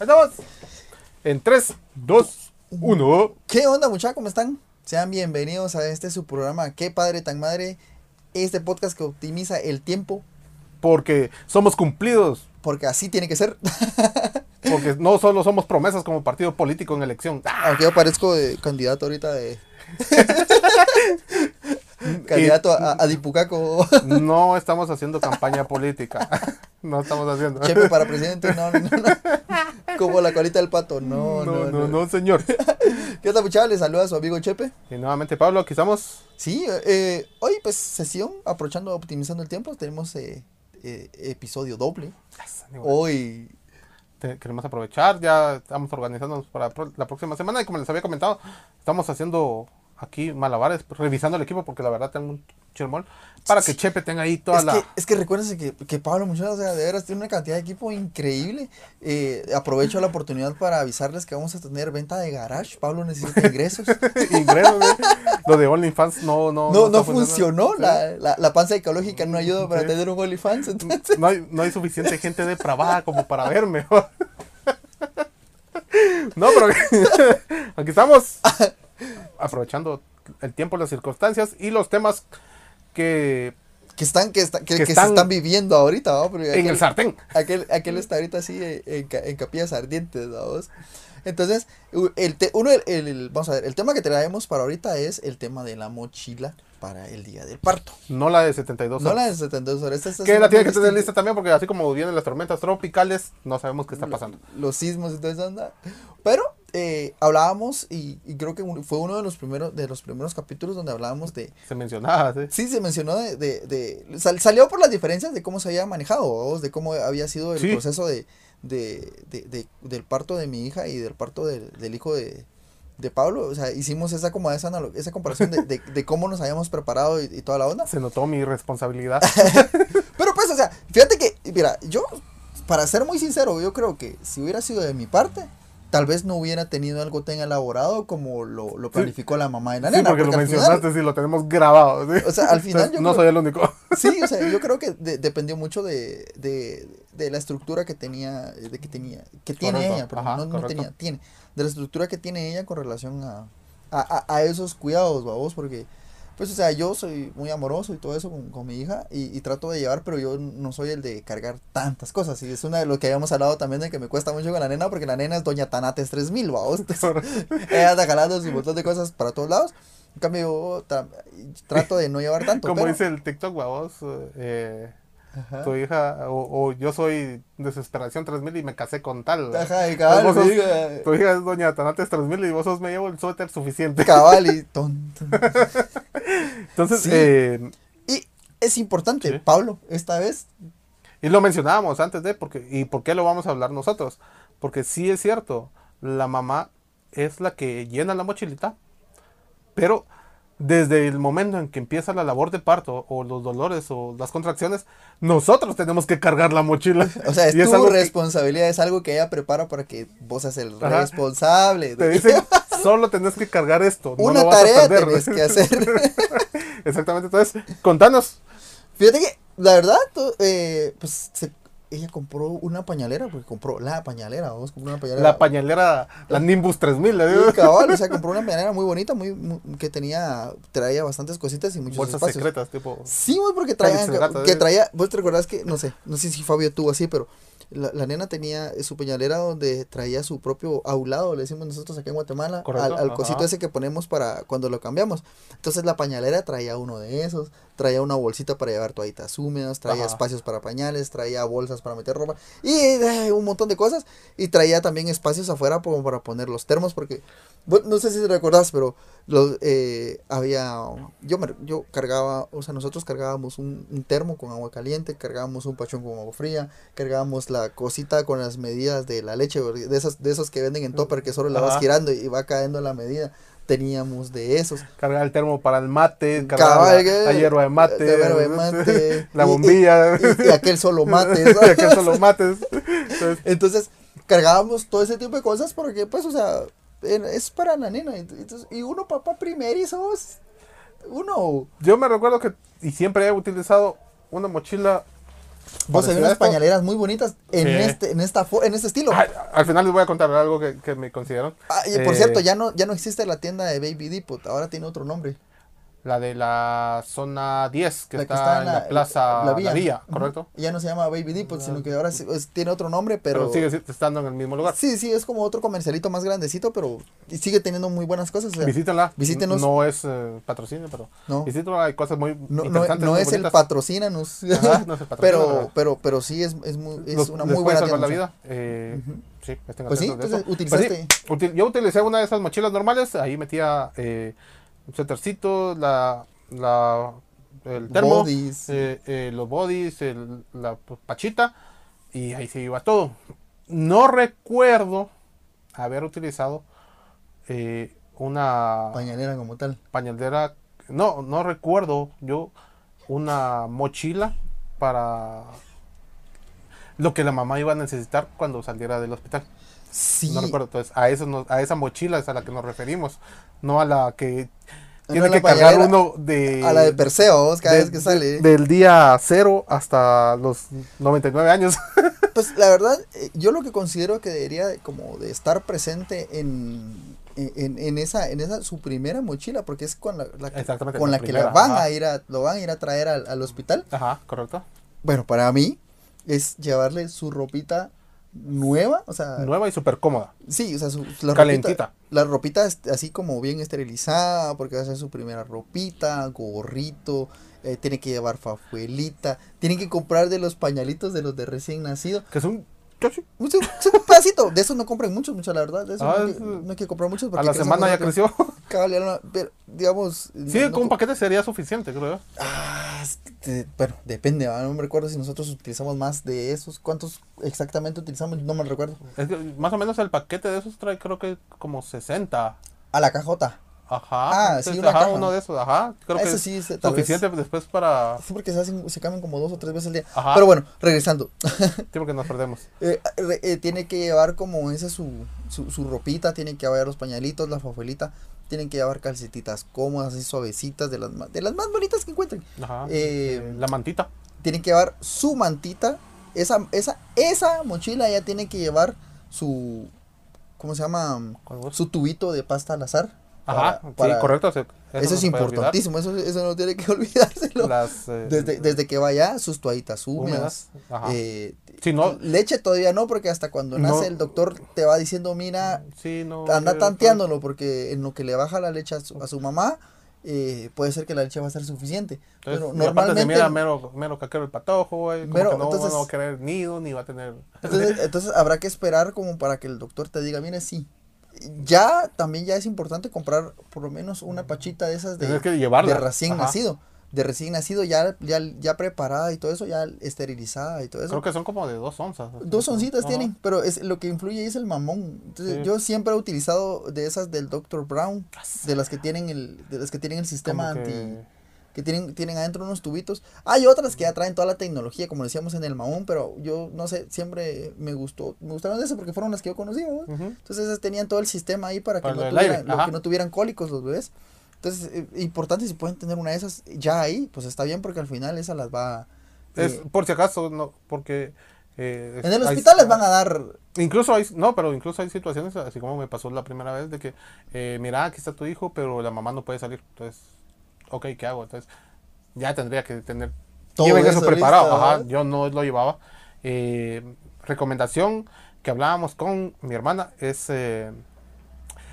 Estamos. En 3, 2, 1. ¿Qué onda, muchachos? ¿Cómo están? Sean bienvenidos a este su programa Qué padre tan madre. Este podcast que optimiza el tiempo. Porque somos cumplidos. Porque así tiene que ser. Porque no solo somos promesas como partido político en elección. Aunque yo parezco de candidato ahorita de. candidato a, a, Dipucaco. No estamos haciendo campaña política. No estamos haciendo. Chepe para presidente, no, no, no. Como la colita del pato, no, no, no, no, no señor. ¿Qué onda, muchachos? Les saluda a su amigo Chepe. Y nuevamente, Pablo, aquí estamos. Sí, eh, hoy, pues, sesión, aprovechando, optimizando el tiempo, tenemos eh, eh, episodio doble. Hoy queremos aprovechar, ya estamos organizándonos para la próxima semana y como les había comentado, estamos haciendo aquí malabares, revisando el equipo porque la verdad tengo un chirmol para que Chepe tenga ahí toda es la... Que, es que recuérdense que, que Pablo Muchachos, o sea, de veras tiene una cantidad de equipo increíble. Eh, aprovecho la oportunidad para avisarles que vamos a tener venta de garage. Pablo necesita ingresos. ingresos, ¿eh? Lo de OnlyFans no... No, no, no funcionó. La, la, la, panza ecológica no ayuda para tener un OnlyFans. No, hay, no hay suficiente gente depravada como para verme. no, pero aquí estamos aprovechando el tiempo, las circunstancias y los temas que que están que, está, que, que, están se están viviendo ahorita ¿no? En el sartén aquel aquel está ahorita así en, en capillas ardientes ¿no? entonces el te, uno el, el, vamos a ver el tema que traemos para ahorita es el tema de la mochila para el día del parto. No la de 72 horas. No la de 72 horas. Esta, esta que la tiene que tener lista también porque así como vienen las tormentas tropicales, no sabemos qué está pasando. Los sismos y todo eso anda. Pero eh, hablábamos y, y, creo que fue uno de los primeros de los primeros capítulos donde hablábamos de... Se mencionaba, sí. Sí, se mencionó de... de, de sal, salió por las diferencias de cómo se había manejado, de cómo había sido el sí. proceso de, de, de, del parto de mi hija y del parto del, del hijo de, de Pablo, o sea, hicimos esa como esa, esa comparación de, de, de, cómo nos habíamos preparado y, y, toda la onda. Se notó mi responsabilidad. Pero pues, o sea, fíjate que, mira, yo, para ser muy sincero, yo creo que si hubiera sido de mi parte, tal vez no hubiera tenido algo tan elaborado como lo, lo planificó sí. la mamá de la nena. Sí, porque, porque lo mencionaste, sí, lo tenemos grabado. ¿sí? O sea, al final yo No creo, soy el único. Sí, o sea, yo creo que de, dependió mucho de, de, de, la estructura que tenía, de que tenía, que tiene Correcto. ella, pero Ajá, no, no tenía, tiene, de la estructura que tiene ella con relación a, a, a, a esos cuidados, vamos, porque... Pues, o sea, yo soy muy amoroso y todo eso con, con mi hija y, y, trato de llevar, pero yo no soy el de cargar tantas cosas. Y es una de lo que habíamos hablado también de que me cuesta mucho con la nena, porque la nena es Doña Tanates 3000, vamos. ella anda jalando un montón de cosas para todos lados. En cambio, yo tra trato de no llevar tanto. Como pero... dice el TikTok, vamos, eh, Ajá. tu hija, o, o, yo soy Desesperación 3000 y me casé con tal. Ajá, y cabal, vos sos, hija... Tu hija es Doña Tanates 3000 y vos sos me llevo el suéter suficiente. Cabal y tonto. Entonces, sí. eh, y es importante, sí. Pablo, esta vez. Y lo mencionábamos antes de, porque, ¿y por qué lo vamos a hablar nosotros? Porque sí es cierto, la mamá es la que llena la mochilita, pero desde el momento en que empieza la labor de parto o los dolores o las contracciones, nosotros tenemos que cargar la mochila. O sea, es y tu responsabilidad, que... es algo que ella prepara para que vos seas el Ajá. responsable. Te dicen, solo tenés que cargar esto. Una no tarea tenés que hacer. Exactamente, entonces, contanos. Fíjate que, la verdad, eh, pues se, ella compró una pañalera, porque compró la pañalera, vos compró una pañalera. La pañalera, la Nimbus 3000, le digo. Cabal, o sea, compró una pañalera muy bonita, muy, muy, que tenía, traía bastantes cositas y muchos Bolsas espacios. secretas, tipo. Sí, porque traía, que, que traía, vos te recordás que, no sé, no sé si Fabio tuvo así, pero la, la, nena tenía su pañalera donde traía su propio aulado, le decimos nosotros aquí en Guatemala, Correcto, al, al cosito ese que ponemos para cuando lo cambiamos. Entonces la pañalera traía uno de esos, traía una bolsita para llevar toallitas húmedas, traía Ajá. espacios para pañales, traía bolsas para meter ropa y eh, un montón de cosas. Y traía también espacios afuera como para poner los termos, porque no sé si te recordás, pero los, eh, había, yo, me, yo cargaba, o sea, nosotros cargábamos un, un, termo con agua caliente, cargábamos un pachón con agua fría, cargábamos la cosita con las medidas de la leche, de esos, de esos que venden en topper que solo la vas girando y va cayendo la medida. Teníamos de esos. Cargar el termo para el mate, cargar la, la, hierba de mate, la, hierba de mate la bombilla. Y, y, y, aquel solo mate. y aquel solo mates. Entonces, Entonces, cargábamos todo ese tipo de cosas porque, pues, o sea, es para la nena. Entonces, y uno, papá primerizos, uno. Yo me recuerdo que, y siempre he utilizado una mochila Vos hay unas esto. pañaleras muy bonitas en Sí. este, en esta, en este estilo. Al final les voy a contar algo que, que me consideraron. Ah, y por Eh, cierto, ya no, ya no existe la tienda de Baby Depot, ahora tiene otro nombre. La de la zona 10, que, La que está, en la, plaza La Villa, Ujú. ¿correcto? Ya no se llama Baby Depot, sino que ahora sí- es- tiene otro nombre, pero... Pero, sigue estando en el mismo lugar. Sí, sí, es como otro comercialito más grandecito, pero sigue teniendo muy buenas cosas. o sea, Visítenla. visítenos. No es eh, patrocinio, pero No. visítenla. Hay cosas muy no, no, interesantes. no muy es el patrocínanos, Ajá, no es el patrocinio, pero, pero- pero, sí es, es, muy, es Los- una muy puede buena tienda. la vida. eh, Sí, estén Pues sí, entonces, utilizaste- Pues sí, util- yo utilicé una de esas mochilas normales. Ahí metía eh, un suétercito, la, la, el termo, Bodies. eh, eh, los bodies, el- la pachita. Y ahí se iba todo. No recuerdo haber utilizado eh, una Pañalera como tal. pañalera. No, no recuerdo yo una mochila para lo que la mamá iba a necesitar cuando saliera del hospital. Sí. No recuerdo. Entonces, a, eso nos- a esa mochila es a la que nos referimos. No a la que No tiene que cargar uno de... A la de Perseo, cada de- vez que sale. Del día cero hasta los 99 años. Pues la verdad, eh, yo lo que considero que debería de- como de estar presente en, en, en esa, en esa su primera mochila, porque es con la, la que, con la la que la van ajá. a ir a, lo van a ir a traer al, al hospital. Ajá, correcto. Bueno, para mí es llevarle su ropita nueva, o sea, Nueva y súper cómoda. sí, o sea, su, la Calentita. ropita, la ropita es así como bien esterilizada, porque va a ser su primera ropita, gorrito, eh, tiene que llevar fajuelita, tienen que comprar de los pañalitos de los de recién nacido. Que es un... chochi. Un, un- pedacito. De esos no compren muchos, mucho, la verdad. De esos Ah, no, hay que, no hay que comprar muchos. A porque la crecen semana ya creció. No- pero, digamos. Sí, no- con un paquete sería suficiente, creo yo. Ah, bueno, depende. No me recuerdo si nosotros utilizamos más de esos. ¿Cuántos exactamente utilizamos? No me recuerdo. Es que más o menos el paquete de esos trae creo que como 60. A la cajota. Ajá. Ah, entonces, sí, una ajá, caja. uno de esos, ajá. Creo Ah, que es vez. suficiente después para... Sí, porque se, hacen, se cambian como dos o tres veces al día. Ajá. Pero bueno, regresando. Sí, porque nos perdemos. Eh, eh, tiene que llevar como esa su, su, su ropita, tiene que llevar los pañalitos, la fajuelita, tienen que llevar calcetitas cómodas y suavecitas, de las, más, de las más bonitas que encuentren. Ajá. Eh, eh, la mantita. Tienen que llevar su mantita, esa, esa, esa mochila ya tiene que llevar su, ¿cómo se llama? Su tubito de pasta al azar. Ajá, para- para- sí, correcto. Eso, es importantísimo, eso, eso no tiene que olvidárselo. Las, eh, Desde, desde que vaya, sus toallitas húmedas. húmedas. Eh, Si no- leche todavía no, porque hasta cuando No. nace el doctor te va diciendo, mira, sí, no. anda eh, tanteándolo, porque en lo que le baja la leche a su, a su mamá, eh, puede ser que la leche va a ser suficiente. Entonces, Pero normalmente... mira mero, mero caquero el patojo, güey. Como Mero, que no, entonces- no va a querer nido, ni va a tener... Entonces, entonces habrá que esperar como para que el doctor te diga, mire, sí. Ya también ya es importante comprar por lo menos una pachita de esas de, que de recién Ajá. nacido. De recién nacido ya, ya, ya preparada y todo eso, ya esterilizada y todo eso. Creo que son como de dos onzas. Dos oncitas Ajá. tienen, pero es lo que influye es el mamón. Entonces, Sí. yo siempre he utilizado de esas del Dr. Brown, de las que tienen el, de las que tienen el sistema Como anti, que- que tienen, tienen adentro unos tubitos. Hay otras que ya traen toda la tecnología, como decíamos en el mamón, pero yo no sé, siempre me gustó, me gustaron de esas porque fueron las que yo conocía. ¿no? Entonces esas tenían todo el sistema ahí para que, no tuvieran, lo que no tuvieran cólicos los bebés. Entonces, eh, importante si pueden tener una de esas ya ahí, pues está bien porque al final esa las va... Es eh, por si acaso, no, porque... eh, en el hay- hospital les van a dar Incluso hay, no, pero incluso hay situaciones, así como me pasó la primera vez, de que, eh, mira, aquí está tu hijo, pero la mamá no puede salir. Entonces, ok, ¿qué hago? Entonces, ya tendría que tener... Todo Lleven eso eso preparado. Ajá, yo no lo llevaba. Eh, recomendación que hablábamos con mi hermana es eh,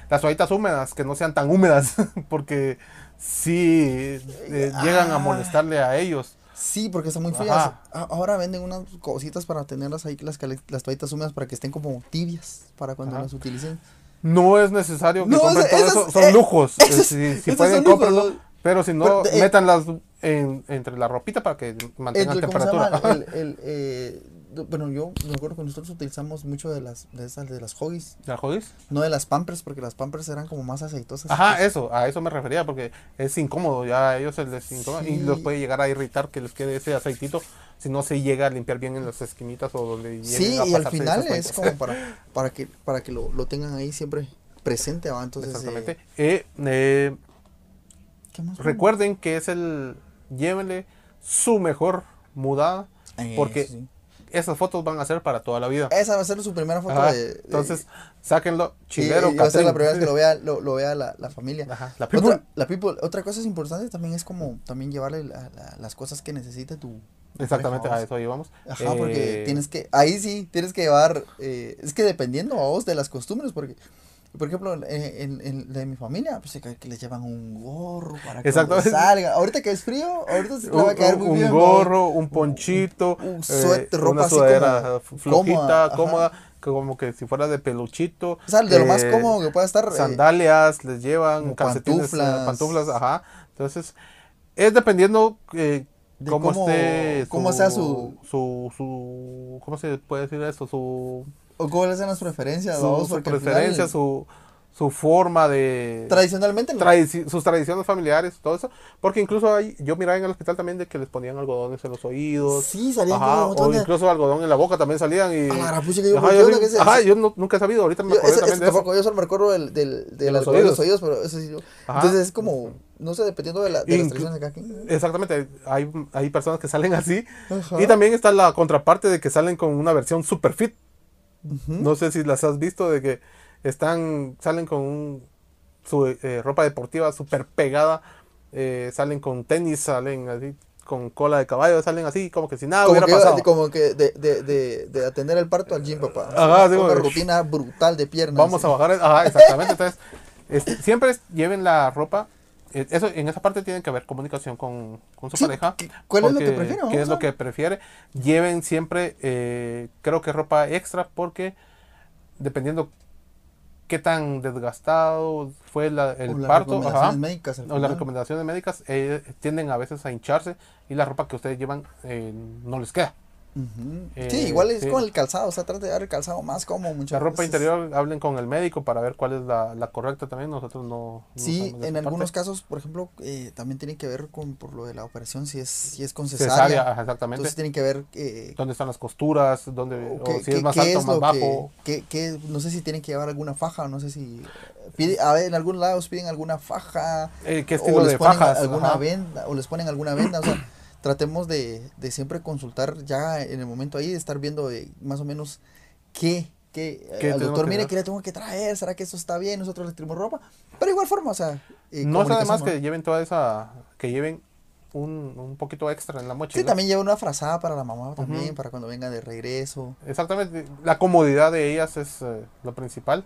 las toallitas húmedas, que no sean tan húmedas, porque sí eh, llegan a Ah. molestarle a ellos. Sí, porque están muy frías. Ajá. Ahora venden unas cositas para tenerlas ahí, las, las toallitas húmedas para que estén como tibias para cuando Ajá. las utilicen. No es necesario que No, compren todo eso, son lujos. si pueden, son lujos. Pero si no, Pero, eh, métanlas en, entre la ropita para que mantengan El- ¿cómo se temperatura. El, el, eh, bueno, yo me acuerdo que nosotros utilizamos mucho de las de esas de las hoggies, ¿Ya jodís? no de las pampers, porque las pampers eran como más aceitosas. Ajá, eso, a eso me refería, porque es incómodo, ya a ellos se les incomoda y Sí. los puede llegar a irritar que les quede ese aceitito si no se llega a limpiar bien en las esquinitas o donde Sí, a y al final es como para, para que para que lo, lo tengan ahí siempre presente, ¿va? Entonces, eh, Exactamente. Eh, eh. Recuerden que es el, llévenle su mejor mudada Porque sí. esas fotos van a ser para toda la vida. Esa va a ser su primera foto Ajá, de, de- Entonces, sáquenlo, chilero, y va a ser la primera vez que lo vea, lo, lo vea la, la familia. Ajá, la people. Otra, la people. Otra cosa es importante también es como también llevarle la- la- las cosas que necesite tu. Exactamente, a eso llevamos. Ajá, porque Eh, tienes que, ahí sí, tienes que llevar, eh, es que dependiendo a vos de las costumbres, porque, por ejemplo, en, en, en de mi familia, pues que, que les llevan un gorro para que salga. Ahorita que es frío, ahorita se le va a un, caer muy un bien. ¿no? gorro, un ponchito, un eh, suéter, ropa una así sudadera como f- flojita, cómoda, como que si fuera de peluchito. O sea, de lo más eh, cómodo que pueda estar. eh, Sandalias, les llevan como calcetines, pantuflas. pantuflas, ajá. Entonces, es dependiendo eh, De cómo, cómo- esté cómo sea su- su, su, ¿cómo se puede decir esto? Su, o cuáles son las preferencias, su, vos, su su, su forma de... Tradicionalmente, no. tradici- sus tradiciones familiares, todo eso. Porque incluso hay, yo miraba en el hospital también de que les ponían algodones en los oídos. Sí, salían Ajá, o de- incluso algodón en la boca también salían y... A la que yo, Ajá, ¿qué yo, onda sí- que es ajá, eso? yo no- nunca he sabido, ahorita me ese- también eso. yo solo me acuerdo del, del, del los algodón de los oídos. pero eso sí. yo-. Entonces es como, no sé, dependiendo de, la, de las tradiciones de cada quien. Exactamente, hay, hay personas que salen así. Ajá. Y también está la contraparte de que salen con una versión super fit. No sé si las has visto, de que están, salen con un- su eh, ropa deportiva super pegada, eh, salen con tenis, salen así con cola de caballo, salen así como que si nada como hubiera que, pasado. como que de, de, de, de atender el parto al gym, papá. Ajá, sí, una rutina brutal de piernas. Vamos a bajar, ajá, exactamente. Entonces, este, siempre lleven la ropa. Eh, Eso, en esa parte tienen que haber comunicación con, con su Sí, pareja. ¿qué- cuál es lo que prefiere, ¿Qué es lo que prefiere? Lleven siempre, eh, creo que ropa extra, porque dependiendo qué tan desgastado fue la- el O parto, ajá, médicas. o las recomendaciones médicas, eh, tienden a veces a hincharse y la ropa que ustedes llevan eh, no les queda. Ujú. Eh, sí, igual es sí. con el calzado, o sea, trata de dar el calzado más cómodo. La muchas ropa veces. interior, hablen con el médico para ver cuál es la, la correcta también. Nosotros no. no Sí, en algunos parte. casos, por ejemplo, eh, también tiene que ver con por lo de la operación, si es, si es con cesárea. Cesárea, ajá, exactamente. Entonces tienen que ver eh, ¿Dónde están las costuras? ¿Dónde, o o si qué- es más alto, es más bajo. que- qué- no sé si tienen que llevar alguna faja, no sé si pide, a ver, en algunos lados piden alguna faja Eh, ¿Qué o estilo les de ponen fajas? alguna Ajá. venda o les ponen alguna venda, o sea, tratemos de, de siempre consultar ya en el momento ahí de estar viendo eh, más o menos qué qué, ¿Qué al doctor que mire qué le tengo que traer, será que eso está bien, nosotros le traemos ropa, pero igual forma, o sea, eh, No está de más comunicación, que lleven toda esa. Que lleven un, un poquito extra en la mochila. Sí, también lleva una frazada para la mamá también, para cuando venga de regreso. Exactamente. La comodidad de ellas es eh, lo principal.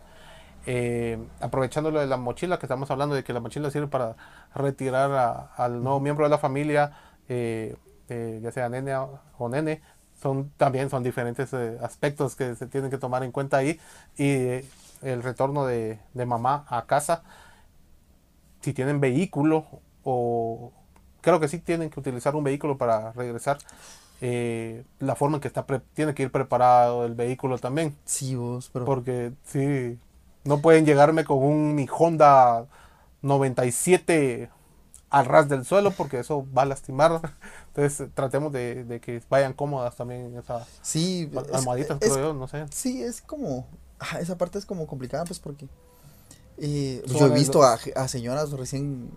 Eh, aprovechando lo de la mochila, que estamos hablando de que la mochila sirve para retirar a- al nuevo miembro de la familia, eh, eh, ya sea nene o nene, son, también son diferentes eh, aspectos que se tienen que tomar en cuenta ahí. Y eh, el retorno de, de mamá a casa, si tienen vehículo o creo que sí tienen que utilizar un vehículo para regresar. la forma en que está pre- tiene que ir preparado el vehículo también. Sí, vos, pero... Porque sí, no pueden llegarme con un mi Honda 97 al ras del suelo porque eso va a lastimar. Entonces tratemos de, de que vayan cómodas también esas Sí, es- almohaditas, es- yo, no sé. Sí, es como... esa parte es como complicada, pues, porque... eh, Son yo he visto a, a señoras recién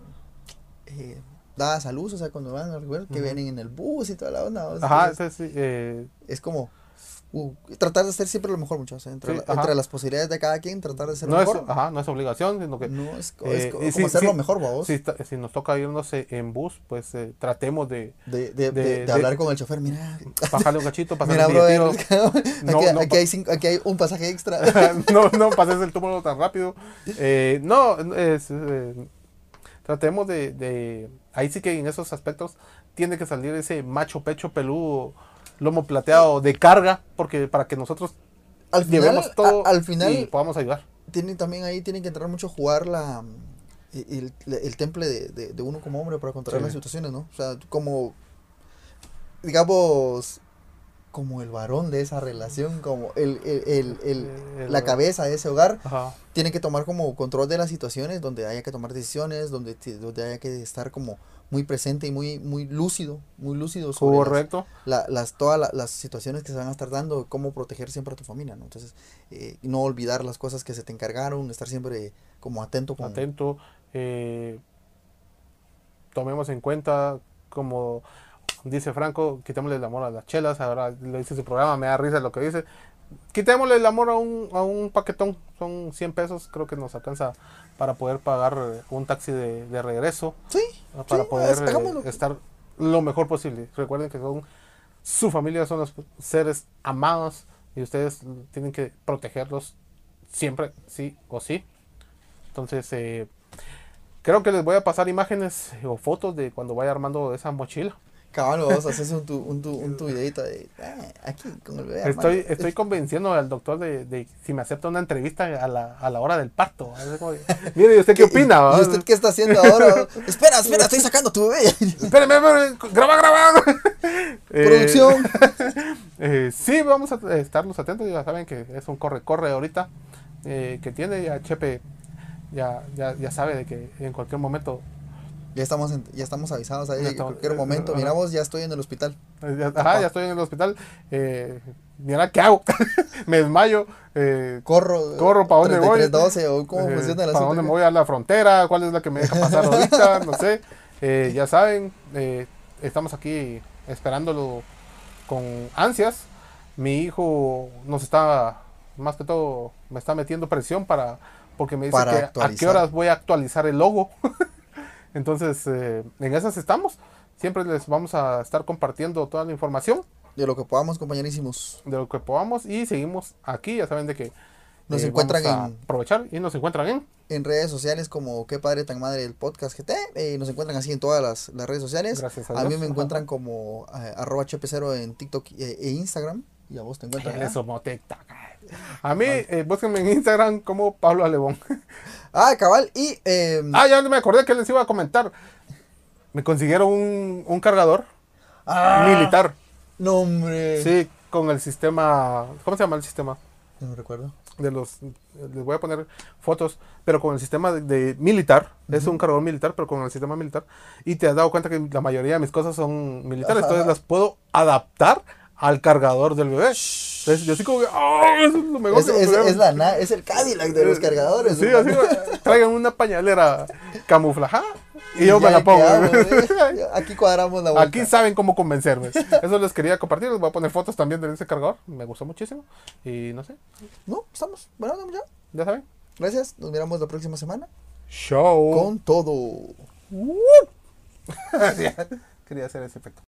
eh, dadas a luz, o sea, cuando van al lugar, que vienen en el bus y toda la onda. o sea, Ajá, es, sí, eh, es como... uh, tratar de hacer siempre lo mejor, muchachos. Entre, Sí, la- entre las posibilidades de cada quien, tratar de ser no, lo es, mejor. ajá, no es obligación, sino que No, es, eh, es como sí, hacerlo sí, mejor, vos. si, si nos toca irnos eh, en bus, pues eh, tratemos de De, de, hablar con el chofer, mira, bajarle un cachito, pasarle mira, aquí, No, aquí pa- hay cinco- aquí hay un pasaje extra. no, no pases el túmulo tan rápido. Eh, no, es, eh, tratemos de, de- Ahí sí que en esos aspectos tiene que salir ese macho pecho peludo, lomo plateado de carga, porque para que nosotros al final, llevemos todo a- al final y podamos ayudar. tiene también ahí tiene que entrar mucho a jugar la el, el, el temple de, de, de uno como hombre para controlar Sí. las situaciones, ¿no? O sea, como digamos como el varón de esa relación, como el, el, el, la cabeza de ese hogar, Ajá. tiene que tomar como control de las situaciones donde haya que tomar decisiones, donde, donde haya que estar como muy presente y muy, muy lúcido, muy lúcido sobre las- Correcto. la- las, todas la- las situaciones que se van a estar dando, cómo proteger siempre a tu familia, ¿no? Entonces, eh, no olvidar las cosas que se te encargaron, estar siempre como atento con... Atento. eh, tomemos en cuenta como Dice Franco, quitémosle el amor a las chelas. Ahora le dice su programa, me da risa lo que dice. Quitémosle el amor a un, a un paquetón. Son 100 pesos. Creo que nos alcanza para poder pagar eh, un taxi de, de regreso. Sí. Para sí, poder eh, estar lo mejor posible. Recuerden que son su familia, son los seres amados. Y ustedes tienen que protegerlos siempre, sí o sí. Entonces, eh, creo que les voy a pasar imágenes o fotos de cuando vaya armando esa mochila. Cabal, vamos a hacer un tu, un tu, un tu videito de eh, aquí con el bebé. Estoy, hermano. estoy convenciendo al doctor de, de si me acepta una entrevista a la, a la hora del parto. Como Mire, ¿y usted qué opina? usted qué está haciendo ahora? espera, espera, estoy sacando tu bebé. Espérame, graba, graba. Producción. eh, sí, vamos a estarlos atentos. Ya saben que es un corre-corre ahorita eh, que tiene. Ya Chepe ya, ya, ya sabe de que en cualquier momento. Ya estamos, en- ya estamos avisados ahí en cualquier momento. Mira vos, ya estoy en el hospital. eh, ya- ajá, ya estoy en el hospital. Eh, mira, ¿qué hago? me desmayo. eh, Corro. Corro, ¿pa' dónde voy? 3312 o cómo Eh, funciona el ¿Para dónde me voy a la frontera? ¿Cuál es la que me deja pasar ahorita? No sé. Eh, ya saben, eh, estamos aquí esperándolo con ansias. Mi hijo nos está, más que todo, me está metiendo presión para, porque me dice Para que a qué horas voy a actualizar el logo. Entonces, eh, en esas estamos. Siempre les vamos a estar compartiendo toda la información De lo que podamos, compañerísimos. de lo que podamos y seguimos aquí. Ya saben de que Nos eh, encuentran en- aprovechar y nos encuentran en En redes sociales como Qué Padre Tan Madre el Podcast GT. eh, nos encuentran así en todas las, las redes sociales. Gracias a a mí me Ajá. encuentran como eh, arroba chp0 en TikTok e, e Instagram. Y a vos te encuentran. ¿verdad? Eso. A mí, eh, búsquenme en Instagram como Pablo Alebón. Ah, cabal. Y eh, ah, ya me acordé que les iba a comentar. Me consiguieron un, un cargador ah, militar. No, hombre. Sí, con el sistema. ¿Cómo se llama el sistema? No recuerdo. De los. Les voy a poner fotos, pero con el sistema de, de militar. Es un cargador militar, pero con el sistema militar. Y te has dado cuenta que la mayoría de mis cosas son militares, Ajá. entonces las puedo adaptar al cargador del bebé. Entonces yo así como que. ¡ah! Eso es lo mejor Es, que me es- es la, es el Cadillac de los cargadores. Sí, así, traigan una pañalera camuflajada y yo me la pongo. quedamos, ¿eh? Aquí cuadramos la vuelta. Aquí saben cómo convencerme. Eso les quería compartir. Les voy a poner fotos también de ese cargador. Me gustó muchísimo. Y no sé, No, estamos. Bueno, ya. ya saben. Gracias. Nos miramos la próxima semana. Show. Con todo. Quería hacer ese efecto.